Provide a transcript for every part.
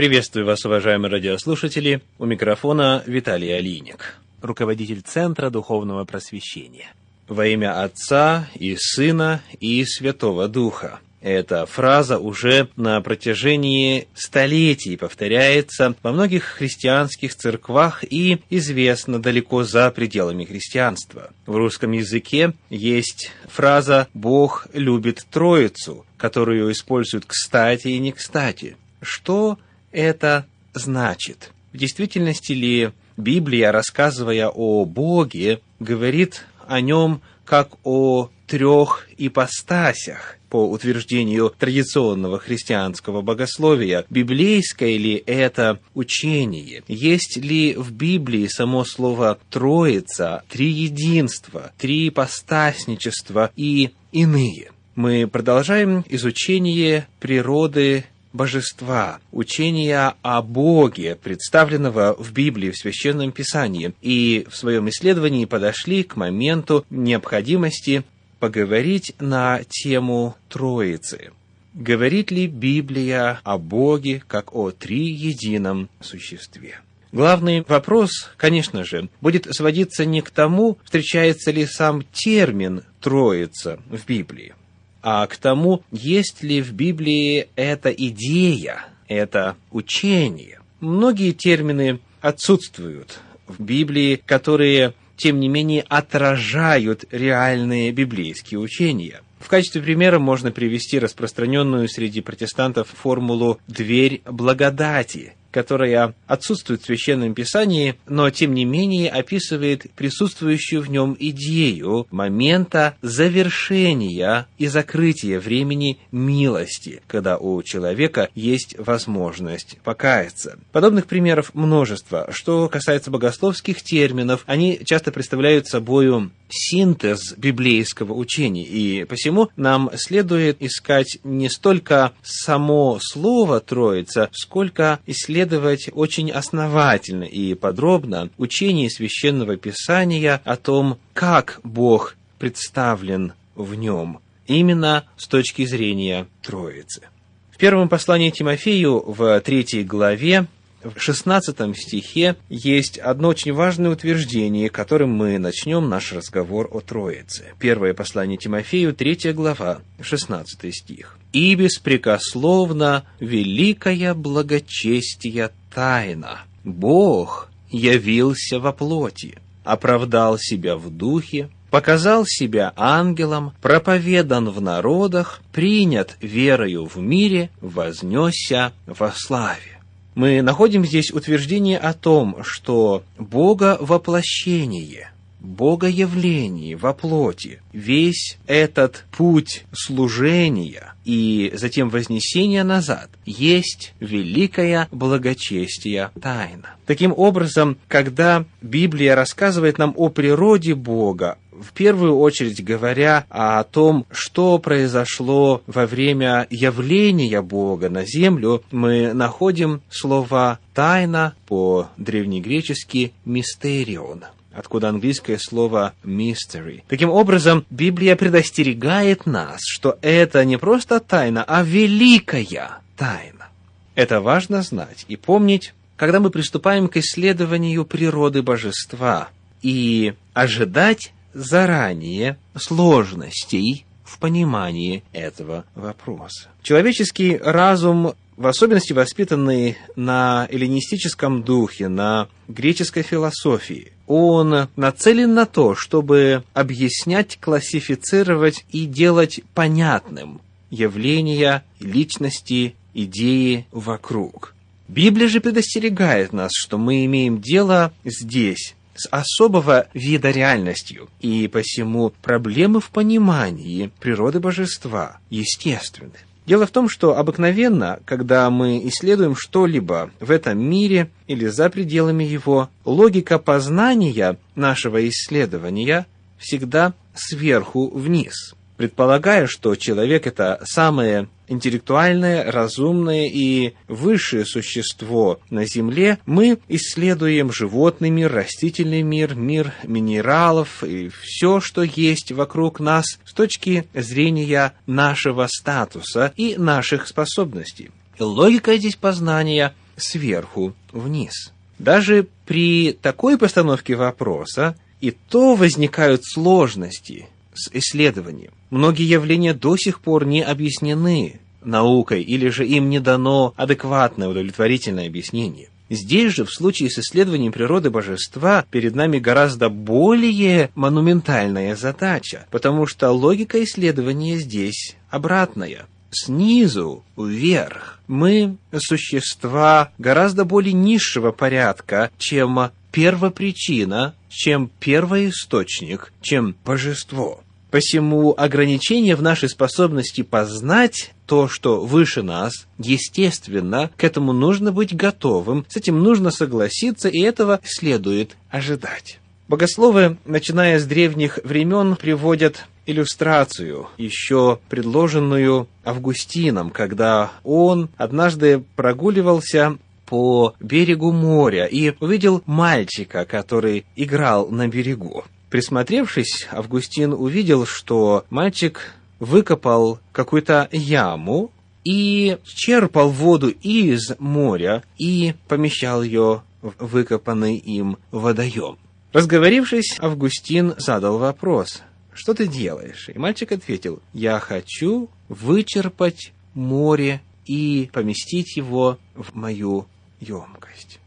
Приветствую вас, уважаемые радиослушатели. У микрофона Виталий Алиник, руководитель Центра Духовного Просвещения. Во имя Отца и Сына и Святого Духа. Эта фраза уже на протяжении столетий повторяется во многих христианских церквах и известна далеко за пределами христианства. В русском языке есть фраза «Бог любит Троицу», которую используют кстати и не кстати. Что это значит? В действительности ли Библия, рассказывая о Боге, говорит о нем как о трех ипостасях, по утверждению традиционного христианского богословия. Библейское ли это учение? Есть ли в Библии само слово «троица», «триединство», «триипостасничество» и иные? Мы продолжаем изучение природы божества, учения о Боге, представленного в Библии, в Священном Писании, и в своем исследовании подошли к моменту необходимости поговорить на тему Троицы. Говорит ли Библия о Боге как о триедином существе? Главный вопрос, конечно же, будет сводиться не к тому, встречается ли сам термин «троица» в Библии, а к тому, есть ли в Библии эта идея, это учение. Многие термины отсутствуют в Библии, которые, тем не менее, отражают реальные библейские учения. В качестве примера можно привести распространенную среди протестантов формулу «дверь благодати», которая отсутствует в Священном Писании, но тем не менее описывает присутствующую в нем идею момента завершения и закрытия времени милости, когда у человека есть возможность покаяться. Подобных примеров множество. Что касается богословских терминов, они часто представляют собою синтез библейского учения, и посему нам следует искать не столько само слово «троица», сколько исследовать исследовать очень основательно и подробно учение Священного Писания о том, как Бог представлен в нем, именно с точки зрения Троицы. В первом послании Тимофею в третьей главе в 16 стихе есть одно очень важное утверждение, которым мы начнем наш разговор о Троице. Первое послание Тимофею, 3 глава, 16 стих. «И беспрекословно великая благочестия тайна. Бог явился во плоти, оправдал себя в духе, показал себя ангелом, проповедан в народах, принят верою в мире, вознесся во славе мы находим здесь утверждение о том, что Бога воплощение, Богоявление во плоти, весь этот путь служения и затем вознесения назад есть великая благочестие тайна. Таким образом, когда Библия рассказывает нам о природе Бога, в первую очередь говоря о том, что произошло во время явления Бога на землю, мы находим слово «тайна» по-древнегречески «мистерион» откуда английское слово mystery. Таким образом, Библия предостерегает нас, что это не просто тайна, а великая тайна. Это важно знать и помнить, когда мы приступаем к исследованию природы божества и ожидать заранее сложностей в понимании этого вопроса. Человеческий разум, в особенности воспитанный на эллинистическом духе, на греческой философии, он нацелен на то, чтобы объяснять, классифицировать и делать понятным явления, личности, идеи вокруг. Библия же предостерегает нас, что мы имеем дело здесь с особого вида реальностью, и посему проблемы в понимании природы божества естественны. Дело в том, что обыкновенно, когда мы исследуем что-либо в этом мире или за пределами его, логика познания нашего исследования всегда сверху вниз – предполагая, что человек – это самое интеллектуальное, разумное и высшее существо на Земле, мы исследуем животный мир, растительный мир, мир минералов и все, что есть вокруг нас с точки зрения нашего статуса и наших способностей. Логика здесь познания сверху вниз. Даже при такой постановке вопроса и то возникают сложности с исследованием. Многие явления до сих пор не объяснены наукой, или же им не дано адекватное, удовлетворительное объяснение. Здесь же, в случае с исследованием природы божества, перед нами гораздо более монументальная задача, потому что логика исследования здесь обратная. Снизу вверх мы существа гораздо более низшего порядка, чем первопричина, чем первоисточник, чем божество. Посему ограничение в нашей способности познать то, что выше нас, естественно, к этому нужно быть готовым, с этим нужно согласиться, и этого следует ожидать. Богословы, начиная с древних времен, приводят иллюстрацию, еще предложенную Августином, когда он однажды прогуливался по берегу моря и увидел мальчика, который играл на берегу. Присмотревшись, Августин увидел, что мальчик выкопал какую-то яму и черпал воду из моря и помещал ее в выкопанный им водоем. Разговорившись, Августин задал вопрос, что ты делаешь? И мальчик ответил, я хочу вычерпать море и поместить его в мою емкость.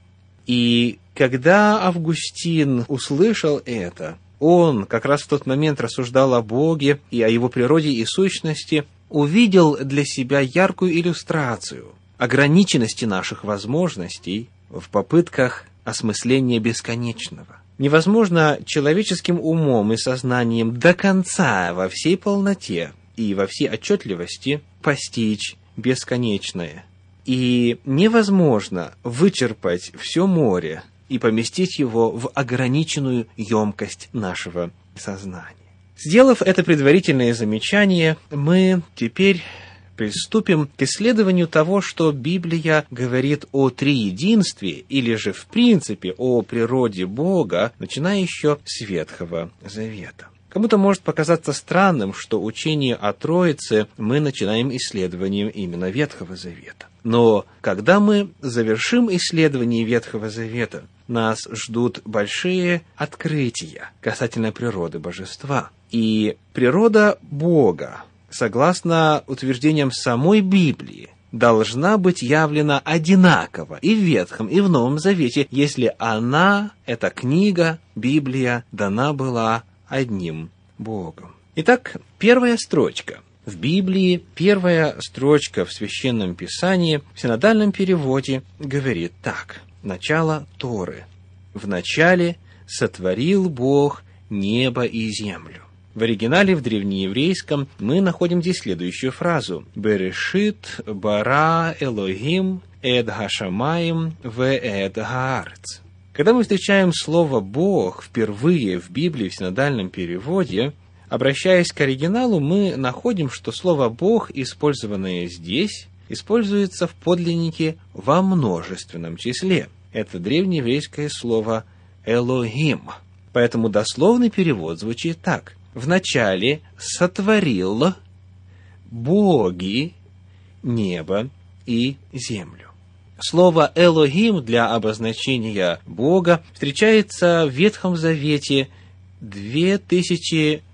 И когда Августин услышал это, он как раз в тот момент рассуждал о Боге и о его природе и сущности, увидел для себя яркую иллюстрацию ограниченности наших возможностей в попытках осмысления бесконечного. Невозможно человеческим умом и сознанием до конца во всей полноте и во всей отчетливости постичь бесконечное. И невозможно вычерпать все море и поместить его в ограниченную емкость нашего сознания. Сделав это предварительное замечание, мы теперь приступим к исследованию того, что Библия говорит о триединстве или же в принципе о природе Бога, начиная еще с Ветхого Завета. Кому-то может показаться странным, что учение о Троице мы начинаем исследованием именно Ветхого Завета. Но когда мы завершим исследование Ветхого Завета, нас ждут большие открытия касательно природы божества. И природа Бога, согласно утверждениям самой Библии, должна быть явлена одинаково и в Ветхом, и в Новом Завете, если она, эта книга, Библия, дана была одним Богом. Итак, первая строчка. В Библии первая строчка в Священном Писании в синодальном переводе говорит так – начало Торы. В начале сотворил Бог небо и землю. В оригинале, в древнееврейском, мы находим здесь следующую фразу. «Берешит бара Элогим эд хашамаим в эд гаарц». Когда мы встречаем слово «Бог» впервые в Библии в синодальном переводе, обращаясь к оригиналу, мы находим, что слово «Бог», использованное здесь, используется в подлиннике во множественном числе. Это древнееврейское слово «элохим». Поэтому дословный перевод звучит так. «Вначале сотворил боги небо и землю». Слово «элохим» для обозначения Бога встречается в Ветхом Завете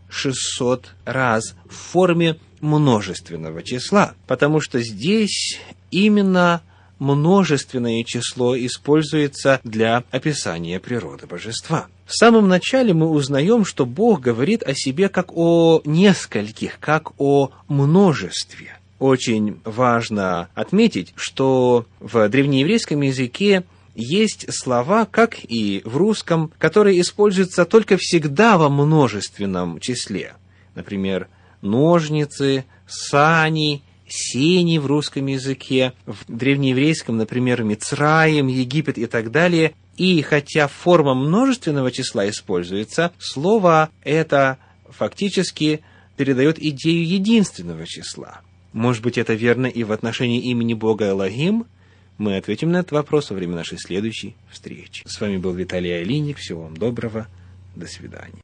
2600 раз в форме множественного числа, потому что здесь именно множественное число используется для описания природы божества. В самом начале мы узнаем, что Бог говорит о себе как о нескольких, как о множестве. Очень важно отметить, что в древнееврейском языке есть слова, как и в русском, которые используются только всегда во множественном числе. Например, ножницы, сани, сени в русском языке, в древнееврейском, например, Мицраем, Египет и так далее. И хотя форма множественного числа используется, слово это фактически передает идею единственного числа. Может быть, это верно и в отношении имени Бога Элогим? Мы ответим на этот вопрос во время нашей следующей встречи. С вами был Виталий Алиник. Всего вам доброго. До свидания.